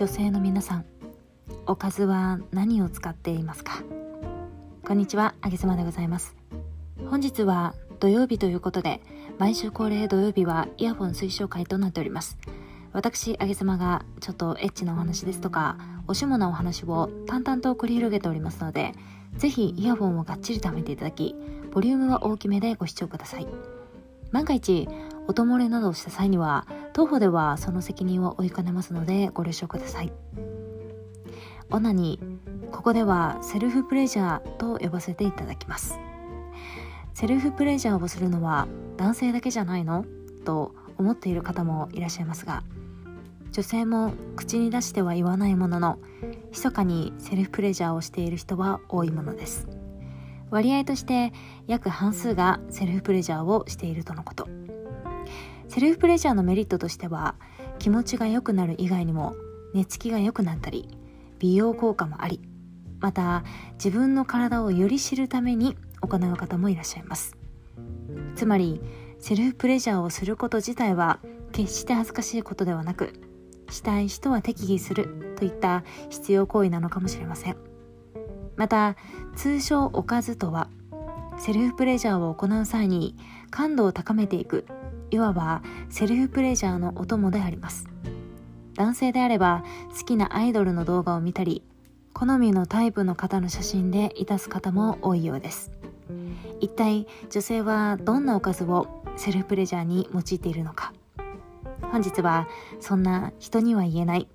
女性の皆さんおかずは何を使っていますか？こんにちはあげさまでございます。本日は土曜日ということで毎週恒例土曜日はイヤホン推奨会となっております。私あげさまがちょっとエッチなお話ですとかおしもなお話を淡々と繰り広げておりますのでぜひイヤホンをがっちりとはめていただきボリュームは大きめでご視聴ください。万が一音漏れなどをした際には当方ではその責任を負いかねますのでご了承ください。オナにここではセルフプレジャーと呼ばせていただきます。セルフプレジャーをするのは男性だけじゃないのと思っている方もいらっしゃいますが女性も口に出しては言わないものの密かにセルフプレジャーをしている人は多いものです。割合として約半数がセルフプレジャーをしているとのこと。セルフプレジャーのメリットとしては気持ちが良くなる以外にも寝つきが良くなったり美容効果もありまた自分の体をより知るために行う方もいらっしゃいます。つまりセルフプレジャーをすること自体は決して恥ずかしいことではなくしたい人は適宜するといった必要行為なのかもしれません。また通称おかずとはセルフプレジャーを行う際に感度を高めていくいわばセルフプレジャーのお供であります。男性であれば好きなアイドルの動画を見たり好みのタイプの方の写真でいたす方も多いようです。一体女性はどんなおかずをセルフプレジャーに用いているのか。本日はそんな人には言えない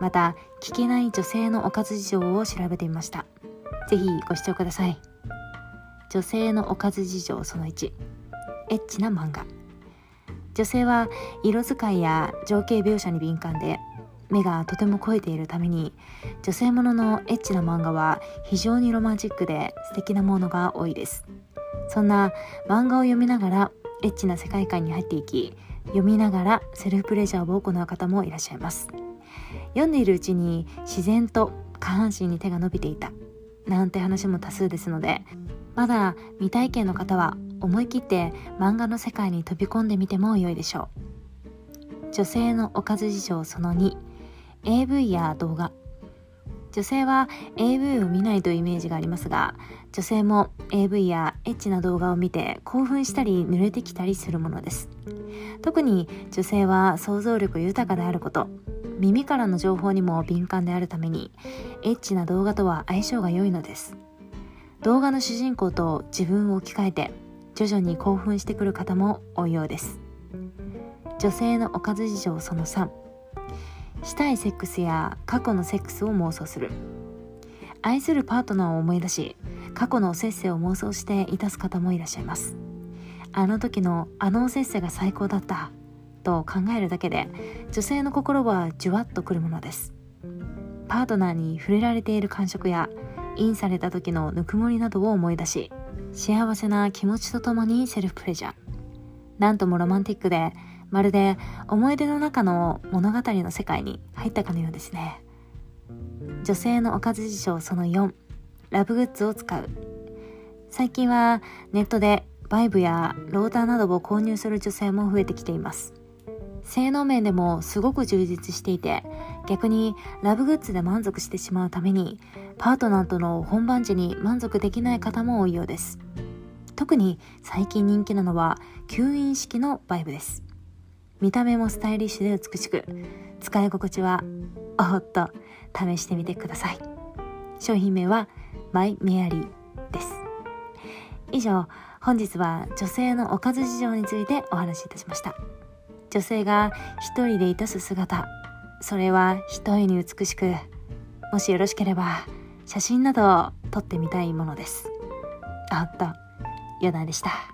また聞けない女性のおかず事情を調べてみました。ぜひご視聴ください。女性のおかず事情その1エッチな漫画。女性は色使いや情景描写に敏感で目がとても肥えているために女性もののエッチな漫画は非常にロマンチックで素敵なものが多いです。そんな漫画を読みながらエッチな世界観に入っていき読みながらセルフプレジャーを行う方もいらっしゃいます。読んでいるうちに自然と下半身に手が伸びていた。なんて話も多数ですのでまだ未体験の方は思い切って漫画の世界に飛び込んでみても良いでしょう。女性のおかず事情その 2AV や動画。女性は AV を見ないというイメージがありますが女性も AV やエッチな動画を見て興奮したり濡れてきたりするものです。特に女性は想像力豊かであること。耳からの情報にも敏感であるためにエッチな動画とは相性が良いのです。動画の主人公と自分を置き換えて徐々に興奮してくる方も多いようです。女性のおかず事情その3したいセックスや過去のセックスを妄想する。愛するパートナーを思い出し過去のおせっせを妄想していたす方もいらっしゃいます。あの時のあのおせっせが最高だった。と考えるだけで女性の心はじゅわっとくるものです。パートナーに触れられている感触やインされた時のぬくもりなどを思い出し幸せな気持ちとともにセルフプレジャー。なんともロマンティックでまるで思い出の中の物語の世界に入ったかのようですね。女性のおかず事情その4ラブグッズを使う。最近はネットでバイブやローターなどを購入する女性も増えてきています。性能面でもすごく充実していて逆にラブグッズで満足してしまうためにパートナーとの本番時に満足できない方も多いようです。特に最近人気なのは吸引式のバイブです。見た目もスタイリッシュで美しく使い心地はおっと試してみてください。商品名はマイメアリーです。以上本日は女性のおかず事情についてお話しいたしました。女性が一人でいたす姿。それは一重に美しくもしよろしければ写真などを撮ってみたいものです。あっと余談でした。